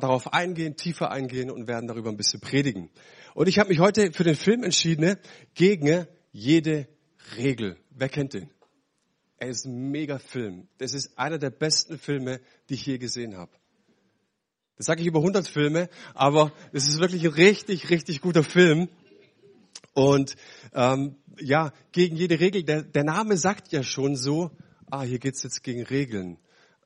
darauf eingehen, tiefer eingehen und werden darüber ein bisschen predigen. Und ich habe mich heute für den Film entschieden, ne, gegen jede Regel. Wer kennt den? Er ist ein mega Film. Das ist einer der besten Filme, die ich je gesehen habe. Das sage ich über 100 Filme, aber es ist wirklich ein richtig, richtig guter Film. Und ähm, ja, gegen jede Regel. Der, der Name sagt ja schon so, ah, hier geht's jetzt gegen Regeln.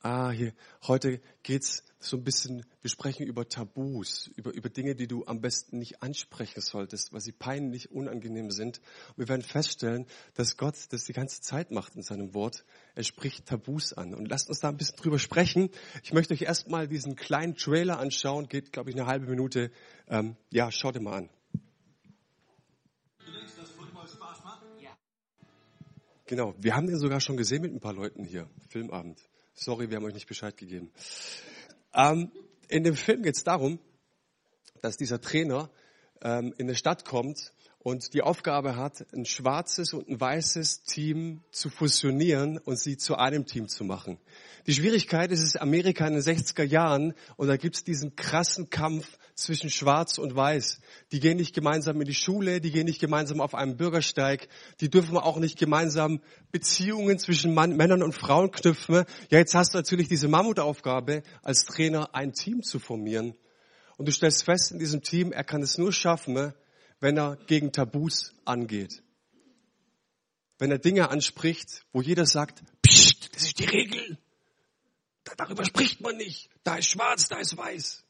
Ah, hier, heute geht's so ein bisschen, wir sprechen über Tabus, über, über Dinge, die du am besten nicht ansprechen solltest, weil sie peinlich, unangenehm sind. Und wir werden feststellen, dass Gott das die ganze Zeit macht in seinem Wort. Er spricht Tabus an. Und lasst uns da ein bisschen drüber sprechen. Ich möchte euch erstmal diesen kleinen Trailer anschauen, geht, glaube ich, eine halbe Minute. Ähm, ja, schaut dir mal an. Genau, wir haben den sogar schon gesehen mit ein paar Leuten hier, Filmabend. Sorry, wir haben euch nicht Bescheid gegeben. Ähm, in dem Film geht es darum, dass dieser Trainer ähm, in eine Stadt kommt und die Aufgabe hat, ein schwarzes und ein weißes Team zu fusionieren und sie zu einem Team zu machen. Die Schwierigkeit ist, es ist Amerika in den 60er Jahren und da gibt es diesen krassen Kampf zwischen Schwarz und Weiß. Die gehen nicht gemeinsam in die Schule, die gehen nicht gemeinsam auf einem Bürgersteig, die dürfen auch nicht gemeinsam Beziehungen zwischen Mann, Männern und Frauen knüpfen. Ja, jetzt hast du natürlich diese Mammutaufgabe, als Trainer ein Team zu formieren. Und du stellst fest in diesem Team, er kann es nur schaffen, wenn er gegen Tabus angeht. Wenn er Dinge anspricht, wo jeder sagt, Psst, das ist die Regel. Darüber spricht man nicht. Da ist schwarz, da ist weiß.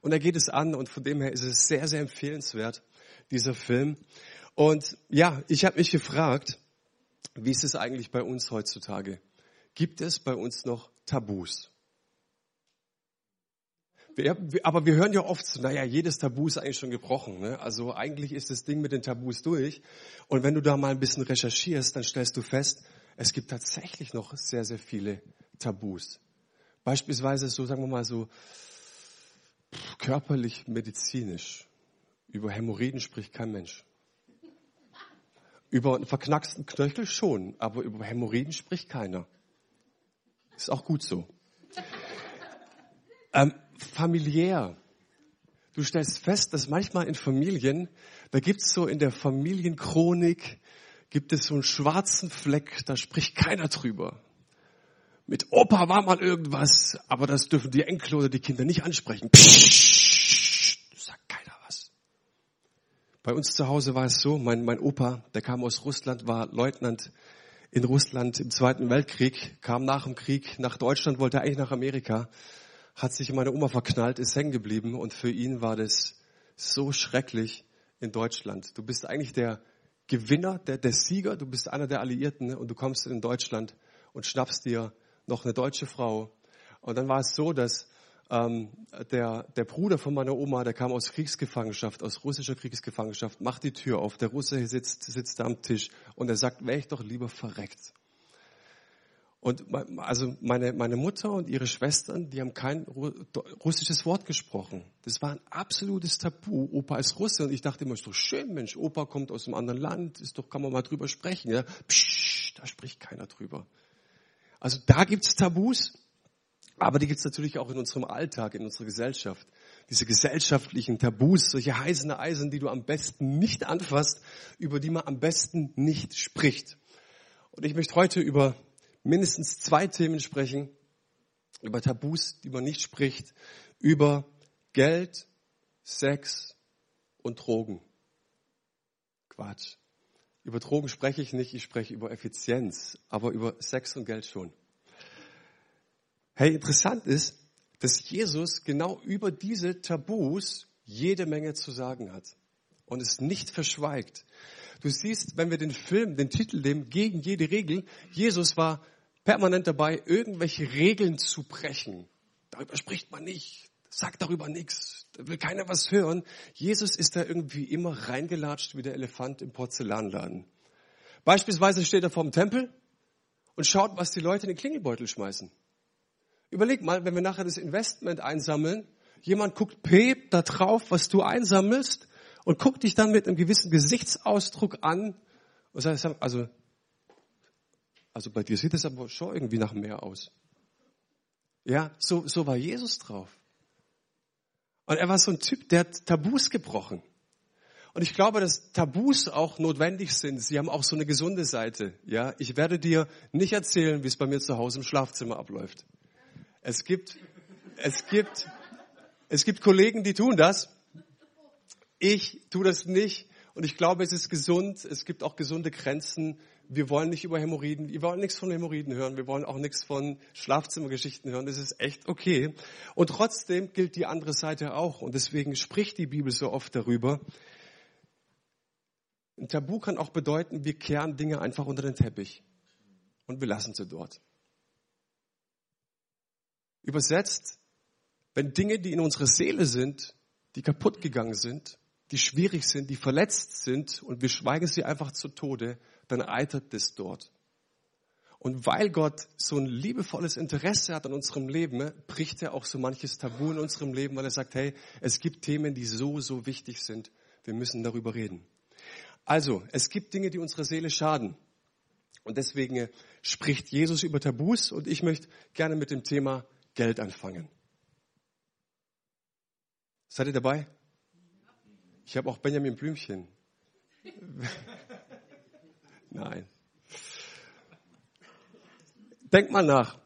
Und er geht es an und von dem her ist es sehr, sehr empfehlenswert, dieser Film. Und ja, ich habe mich gefragt, wie ist es eigentlich bei uns heutzutage? Gibt es bei uns noch Tabus? aber wir hören ja oft, naja, jedes Tabu ist eigentlich schon gebrochen. Ne? Also eigentlich ist das Ding mit den Tabus durch. Und wenn du da mal ein bisschen recherchierst, dann stellst du fest, es gibt tatsächlich noch sehr, sehr viele Tabus. Beispielsweise so, sagen wir mal so, körperlich, medizinisch. Über Hämorrhoiden spricht kein Mensch. Über einen verknacksten Knöchel schon, aber über Hämorrhoiden spricht keiner. Ist auch gut so. Ähm, familiär. Du stellst fest, dass manchmal in Familien, da gibt es so in der Familienchronik, gibt es so einen schwarzen Fleck, da spricht keiner drüber. Mit Opa war mal irgendwas, aber das dürfen die Enkel oder die Kinder nicht ansprechen. Psst, sagt keiner was. Bei uns zu Hause war es so, mein, mein Opa, der kam aus Russland, war Leutnant in Russland im Zweiten Weltkrieg, kam nach dem Krieg nach Deutschland, wollte eigentlich nach Amerika hat sich in meine Oma verknallt, ist hängen geblieben und für ihn war das so schrecklich in Deutschland. Du bist eigentlich der Gewinner, der, der Sieger, du bist einer der Alliierten und du kommst in Deutschland und schnappst dir noch eine deutsche Frau. Und dann war es so, dass ähm, der, der Bruder von meiner Oma, der kam aus Kriegsgefangenschaft, aus russischer Kriegsgefangenschaft, macht die Tür auf, der Russe sitzt, sitzt da am Tisch und er sagt, wäre ich doch lieber verreckt. Und also meine, meine Mutter und ihre Schwestern, die haben kein russisches Wort gesprochen. Das war ein absolutes Tabu. Opa ist Russe und ich dachte immer, ist doch schön, Mensch, Opa kommt aus einem anderen Land, ist doch, kann man mal drüber sprechen. Ja? Psch, da spricht keiner drüber. Also da gibt's Tabus, aber die gibt's natürlich auch in unserem Alltag, in unserer Gesellschaft. Diese gesellschaftlichen Tabus, solche heißen Eisen, die du am besten nicht anfasst, über die man am besten nicht spricht. Und ich möchte heute über mindestens zwei Themen sprechen, über Tabus, die man nicht spricht, über Geld, Sex und Drogen. Quatsch. Über Drogen spreche ich nicht, ich spreche über Effizienz, aber über Sex und Geld schon. Hey, interessant ist, dass Jesus genau über diese Tabus jede Menge zu sagen hat und es nicht verschweigt. Du siehst, wenn wir den Film, den Titel nehmen, gegen jede Regel, Jesus war permanent dabei, irgendwelche Regeln zu brechen. Darüber spricht man nicht, sagt darüber nichts, da will keiner was hören. Jesus ist da irgendwie immer reingelatscht wie der Elefant im Porzellanladen. Beispielsweise steht er vorm Tempel und schaut, was die Leute in den Klingelbeutel schmeißen. Überleg mal, wenn wir nachher das Investment einsammeln, jemand guckt pep da drauf, was du einsammelst und guckt dich dann mit einem gewissen Gesichtsausdruck an und sagt, also also bei dir sieht es aber schon irgendwie nach mehr aus. Ja, so, so war Jesus drauf. Und er war so ein Typ, der hat Tabus gebrochen. Und ich glaube, dass Tabus auch notwendig sind. Sie haben auch so eine gesunde Seite. Ja, ich werde dir nicht erzählen, wie es bei mir zu Hause im Schlafzimmer abläuft. Es gibt, es gibt, es gibt Kollegen, die tun das. Ich tue das nicht. Und ich glaube, es ist gesund. Es gibt auch gesunde Grenzen wir wollen nicht über Hämorrhoiden, wir wollen nichts von Hämorrhoiden hören, wir wollen auch nichts von Schlafzimmergeschichten hören. Das ist echt okay. Und trotzdem gilt die andere Seite auch. Und deswegen spricht die Bibel so oft darüber. Ein Tabu kann auch bedeuten, wir kehren Dinge einfach unter den Teppich und wir lassen sie dort. Übersetzt, wenn Dinge, die in unserer Seele sind, die kaputt gegangen sind, die schwierig sind, die verletzt sind und wir schweigen sie einfach zu Tode, dann eitert das dort. Und weil Gott so ein liebevolles Interesse hat an unserem Leben, bricht er auch so manches Tabu in unserem Leben, weil er sagt, hey, es gibt Themen, die so, so wichtig sind. Wir müssen darüber reden. Also, es gibt Dinge, die unserer Seele schaden. Und deswegen spricht Jesus über Tabus und ich möchte gerne mit dem Thema Geld anfangen. Seid ihr dabei? Ich habe auch Benjamin Blümchen. Nein. Denk mal nach.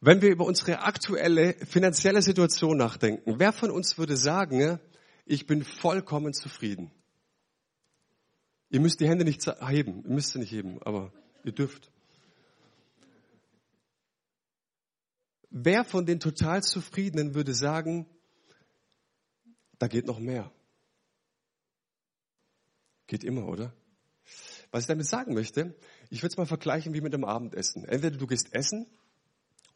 Wenn wir über unsere aktuelle finanzielle Situation nachdenken, wer von uns würde sagen, ich bin vollkommen zufrieden? Ihr müsst die Hände nicht heben, ihr müsst sie nicht heben, aber ihr dürft. Wer von den total Zufriedenen würde sagen, da geht noch mehr? Geht immer, oder? Was ich damit sagen möchte, ich würde es mal vergleichen wie mit einem Abendessen. Entweder du gehst essen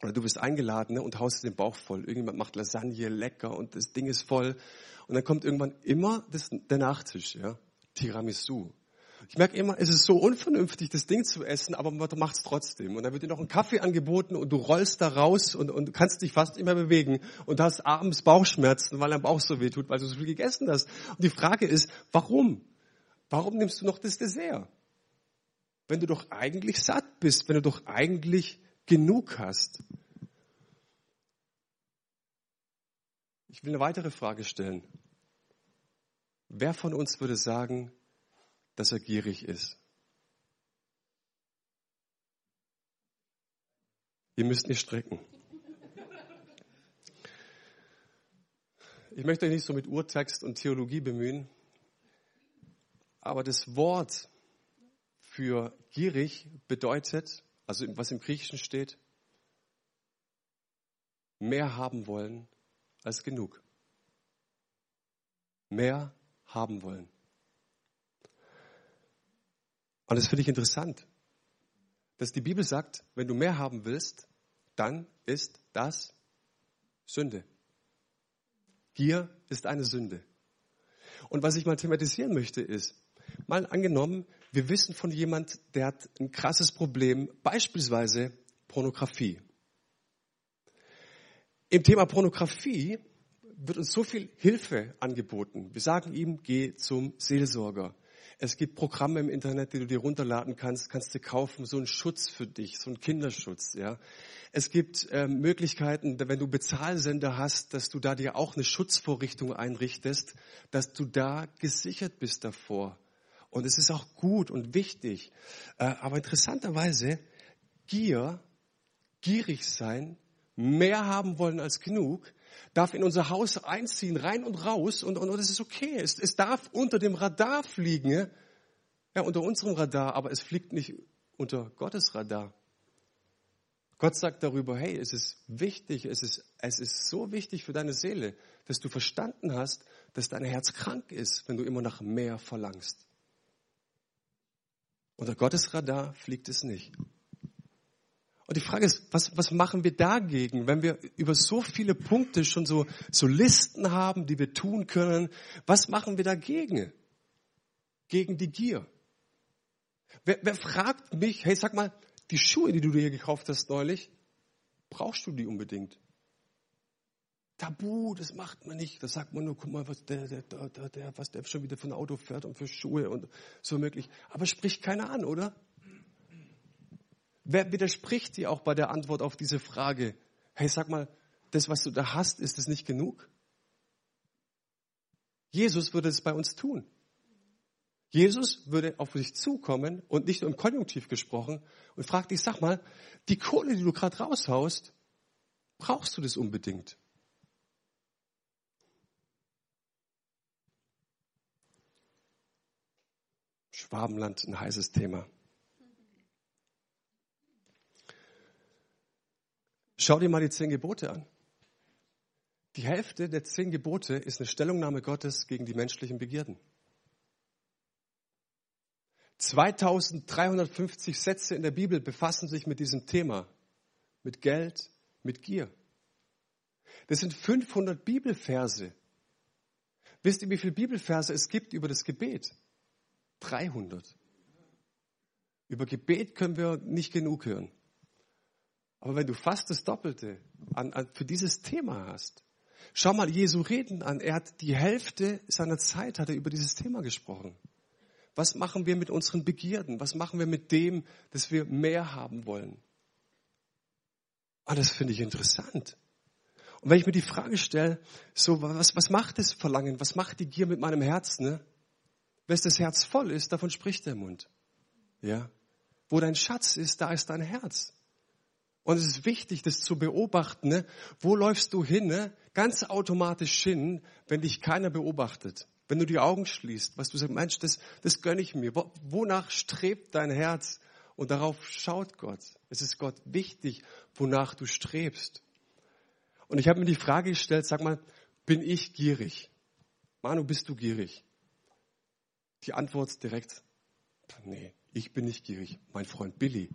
oder du bist eingeladen ne, und haust den Bauch voll. Irgendjemand macht Lasagne lecker und das Ding ist voll. Und dann kommt irgendwann immer das, der Nachtisch, ja, Tiramisu. Ich merke immer, es ist so unvernünftig, das Ding zu essen, aber man macht es trotzdem. Und dann wird dir noch ein Kaffee angeboten und du rollst da raus und, und kannst dich fast immer bewegen und hast abends Bauchschmerzen, weil dein Bauch so weh tut, weil du so viel gegessen hast. Und die Frage ist, warum? Warum nimmst du noch das Dessert? wenn du doch eigentlich satt bist, wenn du doch eigentlich genug hast? Ich will eine weitere Frage stellen. Wer von uns würde sagen, dass er gierig ist? Ihr müsst nicht strecken. Ich möchte euch nicht so mit Urtext und Theologie bemühen, aber das Wort für gierig bedeutet, also was im Griechischen steht, mehr haben wollen als genug. Mehr haben wollen. Und das finde ich interessant, dass die Bibel sagt, wenn du mehr haben willst, dann ist das Sünde. Gier ist eine Sünde. Und was ich mal thematisieren möchte, ist, mal angenommen, wir wissen von jemand, der hat ein krasses Problem, beispielsweise Pornografie. Im Thema Pornografie wird uns so viel Hilfe angeboten. Wir sagen ihm, geh zum Seelsorger. Es gibt Programme im Internet, die du dir runterladen kannst, kannst du kaufen, so ein Schutz für dich, so ein Kinderschutz, ja. Es gibt äh, Möglichkeiten, wenn du Bezahlsender hast, dass du da dir auch eine Schutzvorrichtung einrichtest, dass du da gesichert bist davor. Und es ist auch gut und wichtig. Äh, aber interessanterweise, Gier, gierig sein, mehr haben wollen als genug, darf in unser Haus einziehen, rein und raus und, und, und es ist okay. Es, es darf unter dem Radar fliegen, ja, unter unserem Radar, aber es fliegt nicht unter Gottes Radar. Gott sagt darüber, hey, es ist wichtig, es ist, es ist so wichtig für deine Seele, dass du verstanden hast, dass dein Herz krank ist, wenn du immer nach mehr verlangst. Unter Gottes Radar fliegt es nicht. Und die Frage ist, was, was machen wir dagegen, wenn wir über so viele Punkte schon so, so Listen haben, die wir tun können? Was machen wir dagegen? Gegen die Gier. Wer, wer fragt mich, hey, sag mal, die Schuhe, die du dir gekauft hast neulich, brauchst du die unbedingt? Tabu, das macht man nicht. Da sagt man nur, guck mal, was der, der, der, der, was der schon wieder von Auto fährt und für Schuhe und so möglich. Aber spricht keiner an, oder? Wer widerspricht dir auch bei der Antwort auf diese Frage? Hey, sag mal, das, was du da hast, ist das nicht genug? Jesus würde es bei uns tun. Jesus würde auf dich zukommen und nicht nur im Konjunktiv gesprochen und fragt dich, sag mal, die Kohle, die du gerade raushaust, brauchst du das unbedingt? Schwabenland, ein heißes Thema. Schau dir mal die zehn Gebote an. Die Hälfte der zehn Gebote ist eine Stellungnahme Gottes gegen die menschlichen Begierden. 2350 Sätze in der Bibel befassen sich mit diesem Thema, mit Geld, mit Gier. Das sind 500 Bibelverse. Wisst ihr, wie viele Bibelverse es gibt über das Gebet? 300. Über Gebet können wir nicht genug hören. Aber wenn du fast das Doppelte an, an, für dieses Thema hast, schau mal Jesu Reden an. Er hat die Hälfte seiner Zeit hat er über dieses Thema gesprochen. Was machen wir mit unseren Begierden? Was machen wir mit dem, dass wir mehr haben wollen? Ah, das finde ich interessant. Und wenn ich mir die Frage stelle, so, was, was macht das Verlangen? Was macht die Gier mit meinem Herz? Ne? Wenn das Herz voll ist, davon spricht der Mund. Ja? Wo dein Schatz ist, da ist dein Herz. Und es ist wichtig, das zu beobachten. Ne? Wo läufst du hin? Ne? Ganz automatisch hin, wenn dich keiner beobachtet. Wenn du die Augen schließt, was du sagst, Mensch, das, das gönne ich mir. Wonach strebt dein Herz? Und darauf schaut Gott. Es ist Gott wichtig, wonach du strebst. Und ich habe mir die Frage gestellt, sag mal, bin ich gierig? Manu, bist du gierig? Die Antwort direkt, nee, ich bin nicht gierig. Mein Freund Billy,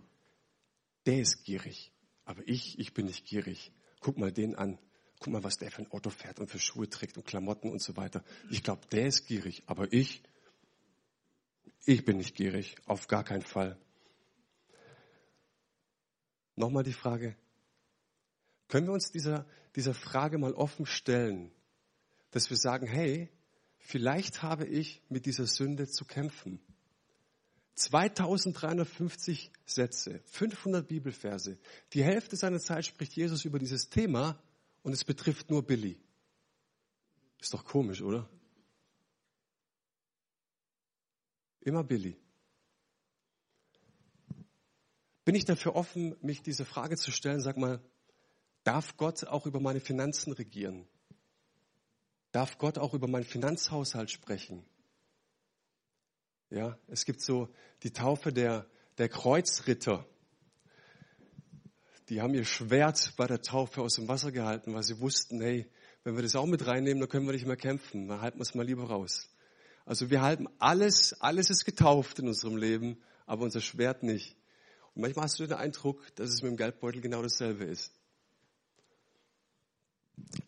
der ist gierig. Aber ich, ich bin nicht gierig. Guck mal den an. Guck mal, was der für ein Auto fährt und für Schuhe trägt und Klamotten und so weiter. Ich glaube, der ist gierig. Aber ich, ich bin nicht gierig. Auf gar keinen Fall. Nochmal die Frage. Können wir uns dieser, dieser Frage mal offen stellen, dass wir sagen, hey, vielleicht habe ich mit dieser Sünde zu kämpfen. 2350 Sätze, 500 Bibelverse. Die Hälfte seiner Zeit spricht Jesus über dieses Thema und es betrifft nur Billy. Ist doch komisch, oder? Immer Billy. Bin ich dafür offen, mich diese Frage zu stellen? Sag mal, darf Gott auch über meine Finanzen regieren? Darf Gott auch über meinen Finanzhaushalt sprechen? Ja, es gibt so die Taufe der, der Kreuzritter. Die haben ihr Schwert bei der Taufe aus dem Wasser gehalten, weil sie wussten, hey, wenn wir das auch mit reinnehmen, dann können wir nicht mehr kämpfen. Dann halten wir es mal lieber raus. Also wir halten alles, alles ist getauft in unserem Leben, aber unser Schwert nicht. Und manchmal hast du den Eindruck, dass es mit dem Geldbeutel genau dasselbe ist.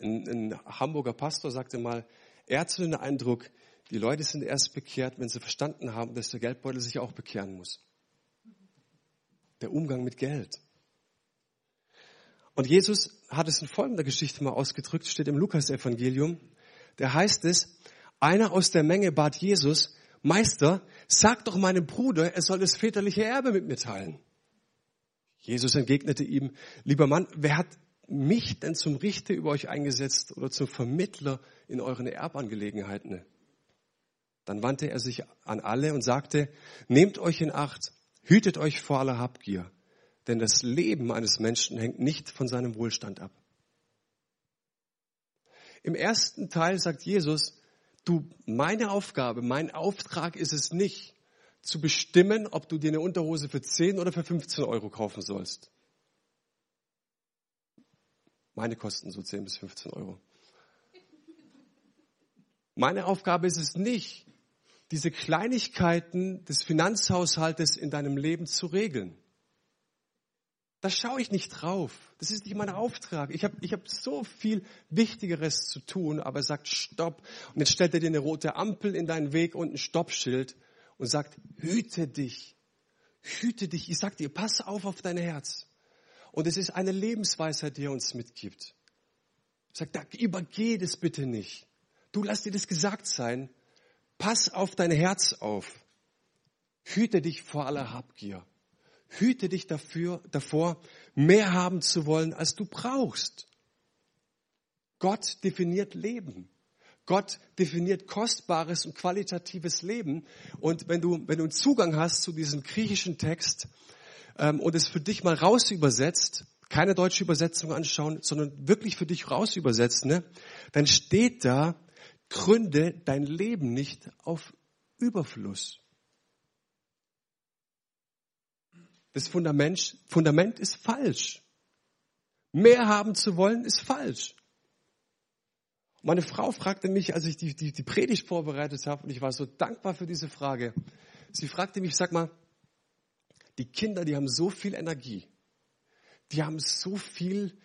Ein, ein Hamburger Pastor sagte mal, er hat so den Eindruck, die Leute sind erst bekehrt, wenn sie verstanden haben, dass der Geldbeutel sich auch bekehren muss. Der Umgang mit Geld. Und Jesus hat es in folgender Geschichte mal ausgedrückt, steht im Lukas-Evangelium. Da heißt es, einer aus der Menge bat Jesus, Meister, sag doch meinem Bruder, er soll das väterliche Erbe mit mir teilen. Jesus entgegnete ihm, lieber Mann, wer hat mich denn zum Richter über euch eingesetzt oder zum Vermittler in euren Erbangelegenheiten? Dann wandte er sich an alle und sagte, nehmt euch in Acht, hütet euch vor aller Habgier, denn das Leben eines Menschen hängt nicht von seinem Wohlstand ab. Im ersten Teil sagt Jesus, du, meine Aufgabe, mein Auftrag ist es nicht, zu bestimmen, ob du dir eine Unterhose für 10 oder für 15 Euro kaufen sollst. Meine kosten so 10 bis 15 Euro. Meine Aufgabe ist es nicht, diese Kleinigkeiten des Finanzhaushaltes in deinem Leben zu regeln. Da schaue ich nicht drauf. Das ist nicht mein Auftrag. Ich habe ich hab so viel Wichtigeres zu tun, aber er sagt Stopp. Und jetzt stellt er dir eine rote Ampel in deinen Weg und ein Stoppschild und sagt, hüte dich. Hüte dich. Ich sag dir, pass auf auf dein Herz. Und es ist eine Lebensweisheit, die er uns mitgibt. Sagt, da übergeh das bitte nicht. Du lass dir das gesagt sein. Pass auf dein Herz auf. Hüte dich vor aller Habgier. Hüte dich dafür, davor, mehr haben zu wollen, als du brauchst. Gott definiert Leben. Gott definiert kostbares und qualitatives Leben. Und wenn du, wenn du einen Zugang hast zu diesem griechischen Text ähm, und es für dich mal raus übersetzt, keine deutsche Übersetzung anschauen, sondern wirklich für dich raus übersetzen, ne, dann steht da, gründe dein Leben nicht auf Überfluss. Das Fundament, Fundament ist falsch. Mehr haben zu wollen ist falsch. Meine Frau fragte mich, als ich die, die, die Predigt vorbereitet habe, und ich war so dankbar für diese Frage. Sie fragte mich, sag mal, die Kinder, die haben so viel Energie. Die haben so viel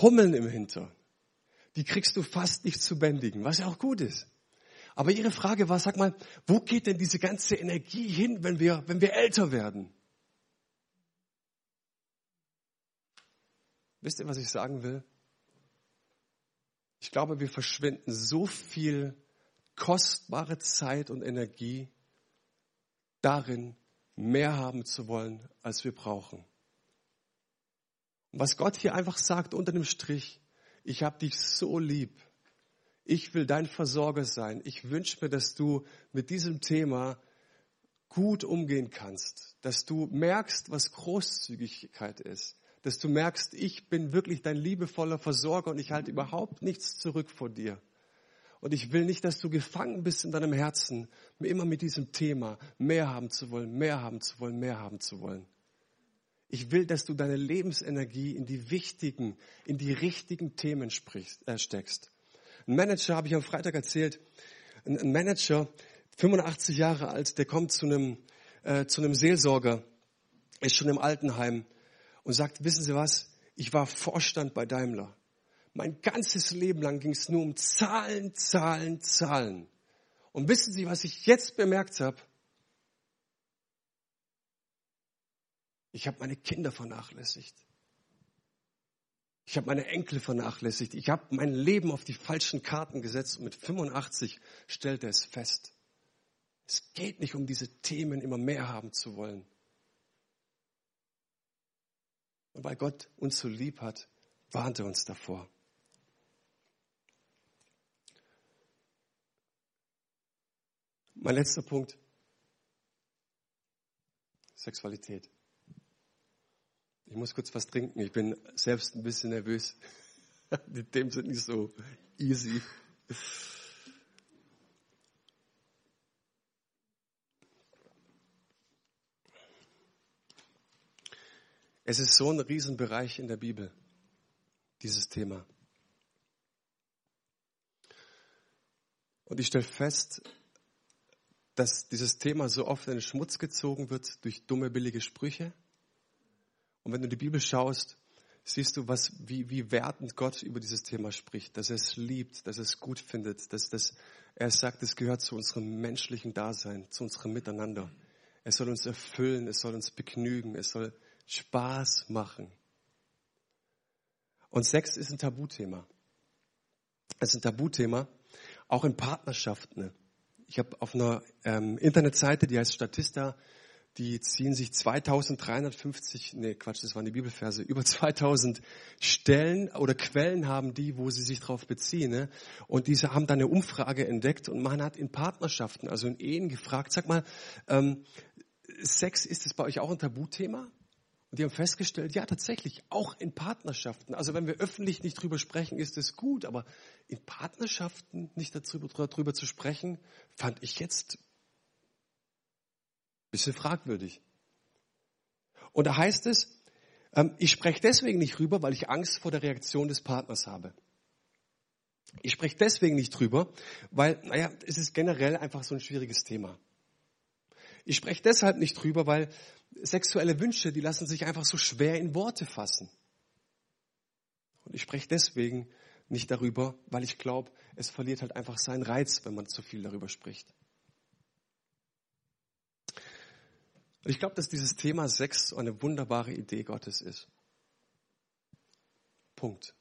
Hummeln im Hintern. Die kriegst du fast nicht zu bändigen, was ja auch gut ist. Aber ihre Frage war, sag mal, wo geht denn diese ganze Energie hin, wenn wir, wenn wir älter werden? Wisst ihr, was ich sagen will? Ich glaube, wir verschwenden so viel kostbare Zeit und Energie darin, mehr haben zu wollen, als wir brauchen. Was Gott hier einfach sagt unter dem Strich, ich habe dich so lieb. Ich will dein Versorger sein. Ich wünsche mir, dass du mit diesem Thema gut umgehen kannst, dass du merkst, was Großzügigkeit ist, dass du merkst, ich bin wirklich dein liebevoller Versorger und ich halte überhaupt nichts zurück vor dir. Und ich will nicht, dass du gefangen bist in deinem Herzen, immer mit diesem Thema mehr haben zu wollen, mehr haben zu wollen, mehr haben zu wollen. Ich will, dass du deine Lebensenergie in die wichtigen, in die richtigen Themen sprichst, äh, steckst. Ein Manager, habe ich am Freitag erzählt, ein, Manager, 85 Jahre alt, der kommt zu einem, äh, zu einem Seelsorger, ist schon im Altenheim und sagt, wissen Sie was, ich war Vorstand bei Daimler. Mein ganzes Leben lang ging es nur um Zahlen, Zahlen, Zahlen. Und wissen Sie, was ich jetzt bemerkt habe? Ich habe meine Kinder vernachlässigt. Ich habe meine Enkel vernachlässigt. Ich habe mein Leben auf die falschen Karten gesetzt und mit 85 stellte es fest. Es geht nicht um diese Themen immer mehr haben zu wollen. Und weil Gott uns so lieb hat, warnt er uns davor. Mein letzter Punkt. Sexualität. Ich muss kurz was trinken. Ich bin selbst ein bisschen nervös. Die Themen sind nicht so easy. Es ist so ein Riesenbereich in der Bibel, dieses Thema. Und ich stelle fest, dass dieses Thema so oft in den Schmutz gezogen wird durch dumme, billige Sprüche. Und wenn du die Bibel schaust, siehst du, was, wie, wie wertend Gott über dieses Thema spricht, dass er es liebt, dass er es gut findet, dass dass er sagt, es gehört zu unserem menschlichen Dasein, zu unserem Miteinander. Es soll uns erfüllen, es soll uns begnügen, es soll Spaß machen. Und Sex ist ein Tabuthema. Es ist ein Tabuthema, auch in Partnerschaften. Ich habe auf einer ähm, Internetseite, die heißt Statista, die ziehen sich 2350, nee Quatsch, das waren die Bibelverse, über 2000 Stellen oder Quellen haben die, wo sie sich darauf beziehen. Ne? Und diese haben dann eine Umfrage entdeckt und man hat in Partnerschaften, also in Ehen gefragt, sag mal, ähm, Sex, ist es bei euch auch ein Tabuthema? Und die haben festgestellt, ja tatsächlich, auch in Partnerschaften. Also wenn wir öffentlich nicht drüber sprechen, ist es gut, aber in Partnerschaften nicht darüber, darüber zu sprechen, fand ich jetzt ein bisschen fragwürdig. Und da heißt es, ähm, ich spreche deswegen nicht drüber, weil ich Angst vor der Reaktion des Partners habe. Ich spreche deswegen nicht drüber, weil, naja, es ist generell einfach so ein schwieriges Thema. Ich spreche deshalb nicht drüber, weil sexuelle Wünsche, die lassen sich einfach so schwer in Worte fassen. Und ich spreche deswegen nicht darüber, weil ich glaube, es verliert halt einfach seinen Reiz, wenn man zu viel darüber spricht. Und ich glaube, dass dieses Thema Sex eine wunderbare Idee Gottes ist. Punkt.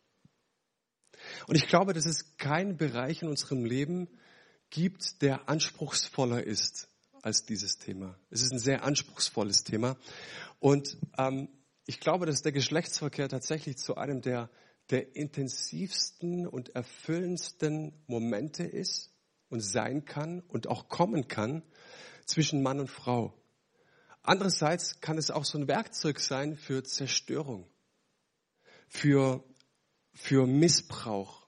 Und ich glaube, dass es keinen Bereich in unserem Leben gibt, der anspruchsvoller ist als dieses Thema. Es ist ein sehr anspruchsvolles Thema. Und ähm, ich glaube, dass der Geschlechtsverkehr tatsächlich zu einem der, der intensivsten und erfüllendsten Momente ist und sein kann und auch kommen kann zwischen Mann und Frau. Andererseits kann es auch so ein Werkzeug sein für Zerstörung, für, für Missbrauch,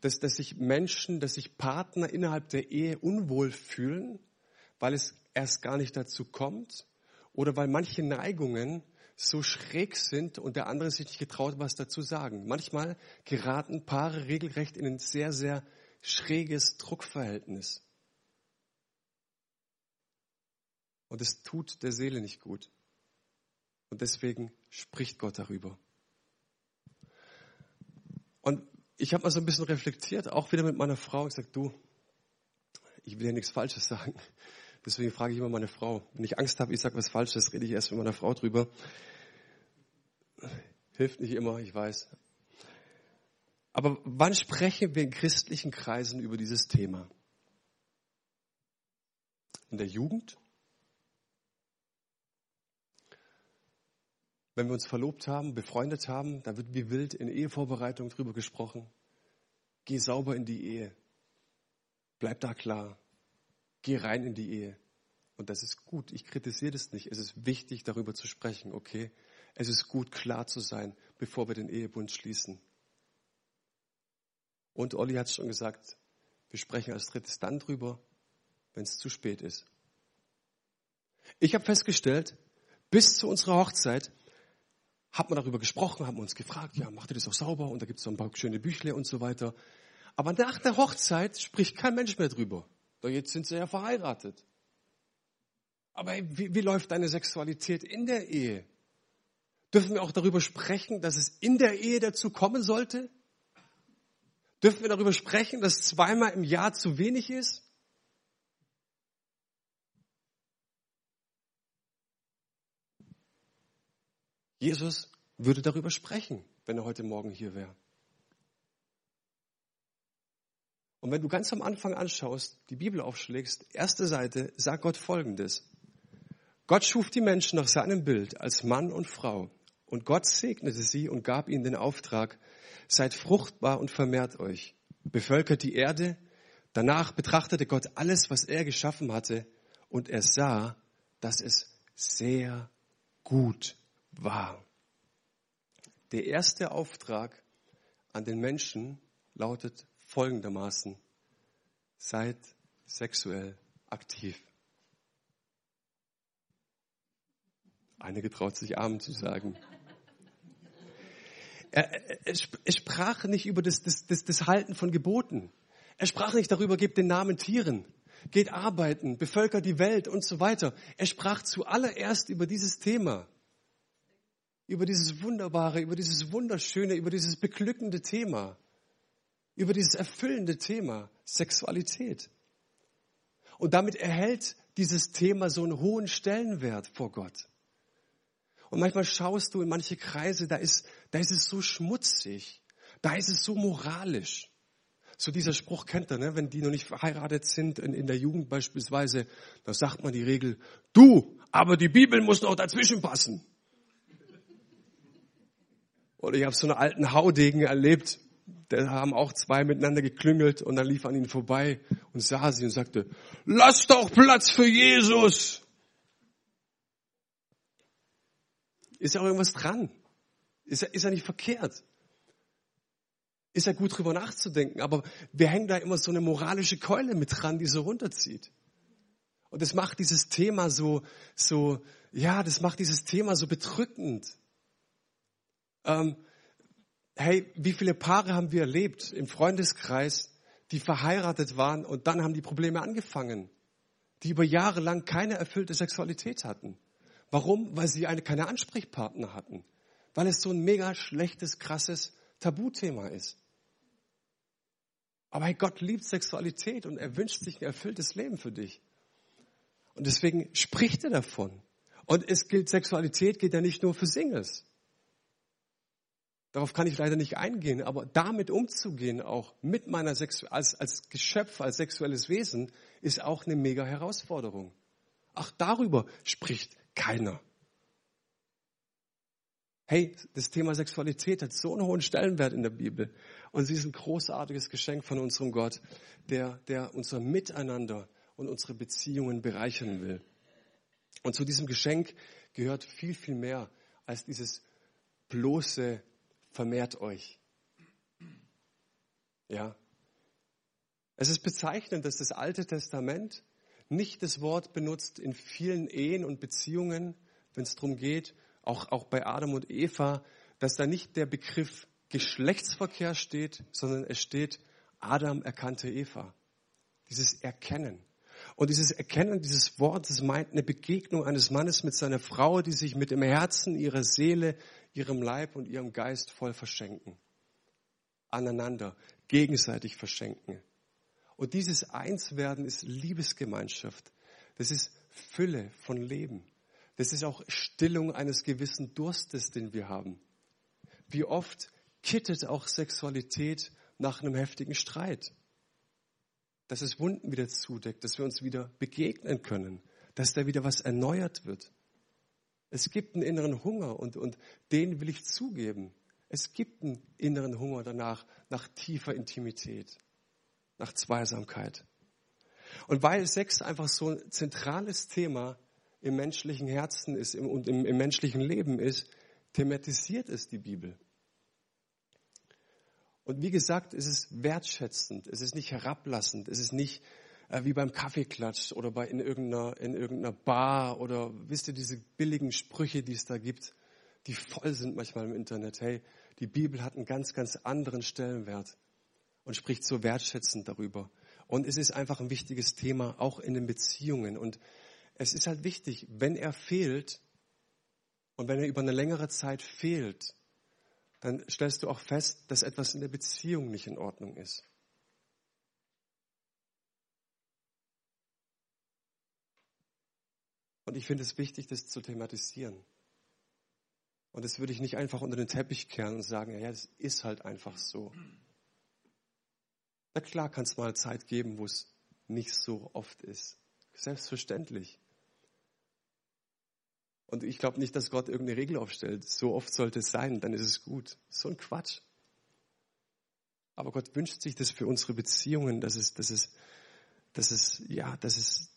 dass, dass sich Menschen, dass sich Partner innerhalb der Ehe unwohl fühlen, weil es erst gar nicht dazu kommt oder weil manche Neigungen so schräg sind und der andere sich nicht getraut, was dazu sagen. Manchmal geraten Paare regelrecht in ein sehr, sehr schräges Druckverhältnis. Und es tut der Seele nicht gut. Und deswegen spricht Gott darüber. Und ich habe mal so ein bisschen reflektiert, auch wieder mit meiner Frau. Ich sage, du, ich will ja nichts Falsches sagen. Deswegen frage ich immer meine Frau. Wenn ich Angst habe, ich sage was Falsches, rede ich erst mit meiner Frau drüber. Hilft nicht immer, ich weiß. Aber wann sprechen wir in christlichen Kreisen über dieses Thema? In der Jugend? Wenn wir uns verlobt haben, befreundet haben, da wird wie wild in Ehevorbereitung drüber gesprochen. Geh sauber in die Ehe. Bleib da klar. Geh rein in die Ehe. Und das ist gut. Ich kritisiere das nicht. Es ist wichtig, darüber zu sprechen, okay? Es ist gut, klar zu sein, bevor wir den Ehebund schließen. Und Olli hat es schon gesagt, wir sprechen als drittes dann drüber, wenn es zu spät ist. Ich habe festgestellt, bis zu unserer Hochzeit hat man darüber gesprochen, haben uns gefragt, ja, macht ihr das auch sauber? Und da gibt es so ein paar schöne Büchle und so weiter. Aber nach der Hochzeit spricht kein Mensch mehr drüber. Doch jetzt sind sie ja verheiratet. Aber wie, wie läuft deine Sexualität in der Ehe? Dürfen wir auch darüber sprechen, dass es in der Ehe dazu kommen sollte? Dürfen wir darüber sprechen, dass zweimal im Jahr zu wenig ist? Jesus würde darüber sprechen, wenn er heute Morgen hier wäre. Und wenn du ganz am Anfang anschaust, die Bibel aufschlägst, erste Seite, sagt Gott Folgendes. Gott schuf die Menschen nach seinem Bild als Mann und Frau. Und Gott segnete sie und gab ihnen den Auftrag, seid fruchtbar und vermehrt euch, bevölkert die Erde. Danach betrachtete Gott alles, was er geschaffen hatte, und er sah, dass es sehr gut war. Der erste Auftrag an den Menschen lautet folgendermaßen, seid sexuell aktiv. Einige traut sich Amen zu sagen. Er, er, er, sprach nicht über das, das, das, das Halten von Geboten. Er sprach nicht darüber, gebt den Namen Tieren, geht arbeiten, bevölkert die Welt und so weiter. Er sprach zuallererst über dieses Thema über dieses wunderbare, über dieses wunderschöne, über dieses beglückende Thema, über dieses erfüllende Thema Sexualität. Und damit erhält dieses Thema so einen hohen Stellenwert vor Gott. Und manchmal schaust du in manche Kreise, da ist, da ist es so schmutzig, da ist es so moralisch. So dieser Spruch kennt er, ne? wenn die noch nicht verheiratet sind, in, in der Jugend beispielsweise, da sagt man die Regel, du, aber die Bibel muss noch dazwischen passen. Oder ich habe so einen alten Haudegen erlebt, da haben auch zwei miteinander geklüngelt und dann lief an ihnen vorbei und sah sie und sagte, lass doch Platz für Jesus. Ist ja auch irgendwas dran. Ist ja, ist ja nicht verkehrt. Ist ja gut drüber nachzudenken, aber wir hängen da immer so eine moralische Keule mit dran, die so runterzieht. Und das macht dieses Thema so, so, ja, das macht dieses Thema so bedrückend. Ähm, hey, wie viele Paare haben wir erlebt im Freundeskreis, die verheiratet waren und dann haben die Probleme angefangen, die über Jahre lang keine erfüllte Sexualität hatten. Warum? Weil sie eine, keine Ansprechpartner hatten. Weil es so ein mega schlechtes, krasses Tabuthema ist. Aber hey, Gott liebt Sexualität und er wünscht sich ein erfülltes Leben für dich. Und deswegen spricht er davon. Und es gilt, Sexualität gilt ja nicht nur für Singles. Darauf kann ich leider nicht eingehen, aber damit umzugehen, auch mit meiner Sexu als, als Geschöpf, als sexuelles Wesen, ist auch eine mega Herausforderung. Auch darüber spricht keiner. Hey, das Thema Sexualität hat so einen hohen Stellenwert in der Bibel. Und sie ist ein großartiges Geschenk von unserem Gott, der, der unser Miteinander und unsere Beziehungen bereichern will. Und zu diesem Geschenk gehört viel, viel mehr als dieses bloße vermehrt euch. Ja. Es ist bezeichnend, dass das Alte Testament nicht das Wort benutzt in vielen Ehen und Beziehungen, wenn es darum geht, auch, auch bei Adam und Eva, dass da nicht der Begriff Geschlechtsverkehr steht, sondern es steht, Adam erkannte Eva. Dieses Erkennen. Und dieses Erkennen dieses Wortes meint eine Begegnung eines Mannes mit seiner Frau, die sich mit dem Herzen, ihrer Seele, ihrem Leib und ihrem Geist voll verschenken. Aneinander, gegenseitig verschenken. Und dieses Einswerden ist Liebesgemeinschaft. Das ist Fülle von Leben. Das ist auch Stillung eines gewissen Durstes, den wir haben. Wie oft kittet auch Sexualität nach einem heftigen Streit? Dass es Wunden wieder zudeckt, dass wir uns wieder begegnen können, dass da wieder was erneuert wird. Es gibt einen inneren Hunger und, und den will ich zugeben. Es gibt einen inneren Hunger danach, nach tiefer Intimität, nach Zweisamkeit. Und weil Sex einfach so ein zentrales Thema im menschlichen Herzen ist und im, im menschlichen Leben ist, thematisiert es die Bibel. Und wie gesagt, es ist wertschätzend, es ist nicht herablassend, es ist nicht äh, wie beim Kaffeeklatsch oder bei in irgendeiner, in irgendeiner Bar oder wisst ihr diese billigen Sprüche, die es da gibt, die voll sind manchmal im Internet. Hey, die Bibel hat einen ganz, ganz anderen Stellenwert und spricht so wertschätzend darüber. Und es ist einfach ein wichtiges Thema, auch in den Beziehungen. Und es ist halt wichtig, wenn er fehlt und wenn er über eine längere Zeit fehlt, dann stellst du auch fest, dass etwas in der Beziehung nicht in Ordnung ist. Und ich finde es wichtig, das zu thematisieren. Und das würde ich nicht einfach unter den Teppich kehren und sagen, ja, das ist halt einfach so. Na klar kann es mal Zeit geben, wo es nicht so oft ist. Selbstverständlich. Und ich glaube nicht, dass Gott irgendeine Regel aufstellt. So oft sollte es sein, dann ist es gut. So ein Quatsch. Aber Gott wünscht sich das für unsere Beziehungen, dass es, dass es, dass es, ja, dass es,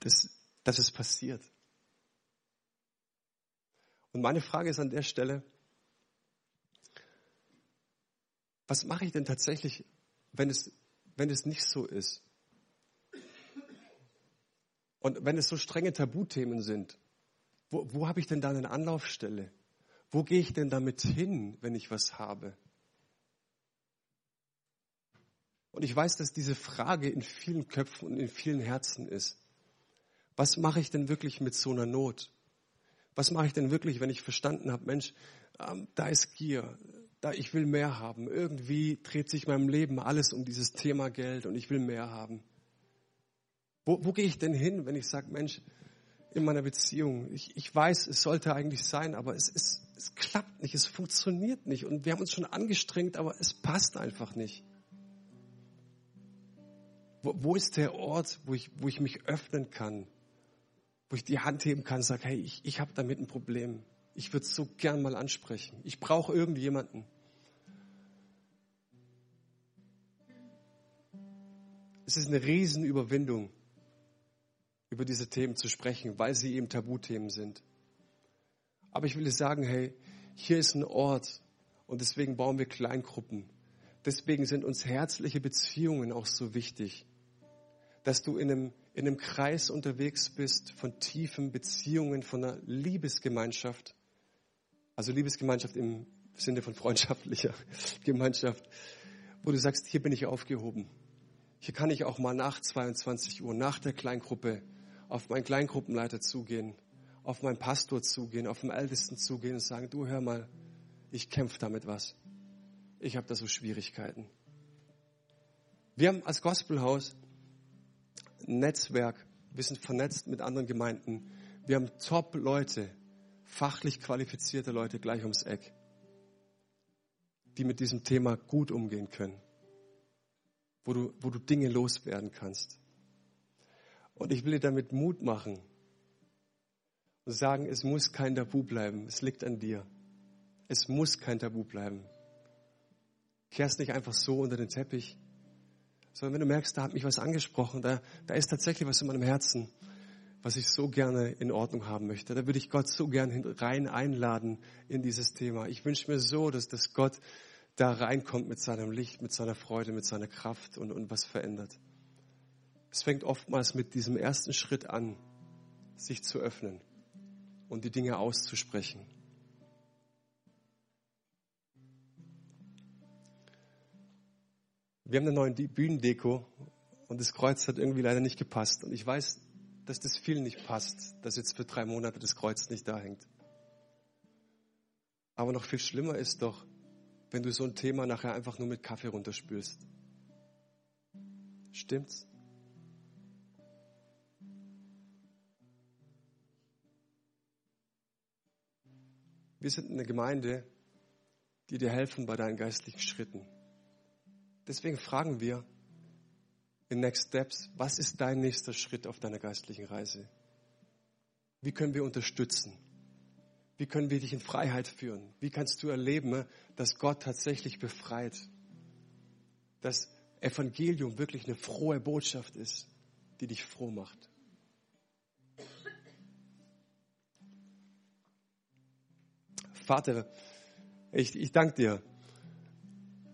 dass, dass es passiert. Und meine Frage ist an der Stelle, was mache ich denn tatsächlich, wenn es, wenn es nicht so ist? Und wenn es so strenge Tabuthemen sind, wo, wo habe ich denn da eine Anlaufstelle? Wo gehe ich denn damit hin, wenn ich was habe? Und ich weiß, dass diese Frage in vielen Köpfen und in vielen Herzen ist. Was mache ich denn wirklich mit so einer Not? Was mache ich denn wirklich, wenn ich verstanden habe, Mensch, ähm, da ist Gier, da ich will mehr haben. Irgendwie dreht sich meinem Leben alles um dieses Thema Geld und ich will mehr haben. Wo, wo gehe ich denn hin, wenn ich sage, Mensch, in meiner Beziehung. Ich, ich weiß, es sollte eigentlich sein, aber es, es, es klappt nicht, es funktioniert nicht. Und wir haben uns schon angestrengt, aber es passt einfach nicht. Wo, wo ist der Ort, wo ich, wo ich mich öffnen kann? Wo ich die Hand heben kann und sage, hey, ich, ich habe damit ein Problem. Ich würde es so gern mal ansprechen. Ich brauche irgendjemanden. Es ist eine Riesenüberwindung über diese Themen zu sprechen, weil sie eben Tabuthemen sind. Aber ich will dir sagen, hey, hier ist ein Ort und deswegen bauen wir Kleingruppen. Deswegen sind uns herzliche Beziehungen auch so wichtig. Dass du in einem, in einem Kreis unterwegs bist von tiefen Beziehungen, von einer Liebesgemeinschaft. Also Liebesgemeinschaft im Sinne von freundschaftlicher Gemeinschaft, wo du sagst, hier bin ich aufgehoben. Hier kann ich auch mal nach 22 Uhr, nach der Kleingruppe, auf meinen Kleingruppenleiter zugehen, auf meinen Pastor zugehen, auf den Ältesten zugehen und sagen, du hör mal, ich kämpfe damit was. Ich habe da so Schwierigkeiten. Wir haben als Gospelhaus ein Netzwerk, wir sind vernetzt mit anderen Gemeinden. Wir haben Top-Leute, fachlich qualifizierte Leute gleich ums Eck, die mit diesem Thema gut umgehen können, wo du, wo du Dinge loswerden kannst. Und ich will dir damit Mut machen und sagen, es muss kein Tabu bleiben, es liegt an dir. Es muss kein Tabu bleiben. Kehr es nicht einfach so unter den Teppich, sondern wenn du merkst, da hat mich was angesprochen, da, da ist tatsächlich was in meinem Herzen, was ich so gerne in Ordnung haben möchte. Da würde ich Gott so gern rein einladen in dieses Thema. Ich wünsche mir so, dass, dass Gott da reinkommt mit seinem Licht, mit seiner Freude, mit seiner Kraft und, und was verändert. Es fängt oftmals mit diesem ersten Schritt an, sich zu öffnen und die Dinge auszusprechen. Wir haben eine neue Bühnendeko und das Kreuz hat irgendwie leider nicht gepasst. Und ich weiß, dass das vielen nicht passt, dass jetzt für drei Monate das Kreuz nicht da hängt. Aber noch viel schlimmer ist doch, wenn du so ein Thema nachher einfach nur mit Kaffee runterspülst. Stimmt's? Wir sind eine Gemeinde, die dir helfen bei deinen geistlichen Schritten. Deswegen fragen wir in Next Steps, was ist dein nächster Schritt auf deiner geistlichen Reise? Wie können wir unterstützen? Wie können wir dich in Freiheit führen? Wie kannst du erleben, dass Gott tatsächlich befreit? Dass Evangelium wirklich eine frohe Botschaft ist, die dich froh macht. Vater, ich, ich danke dir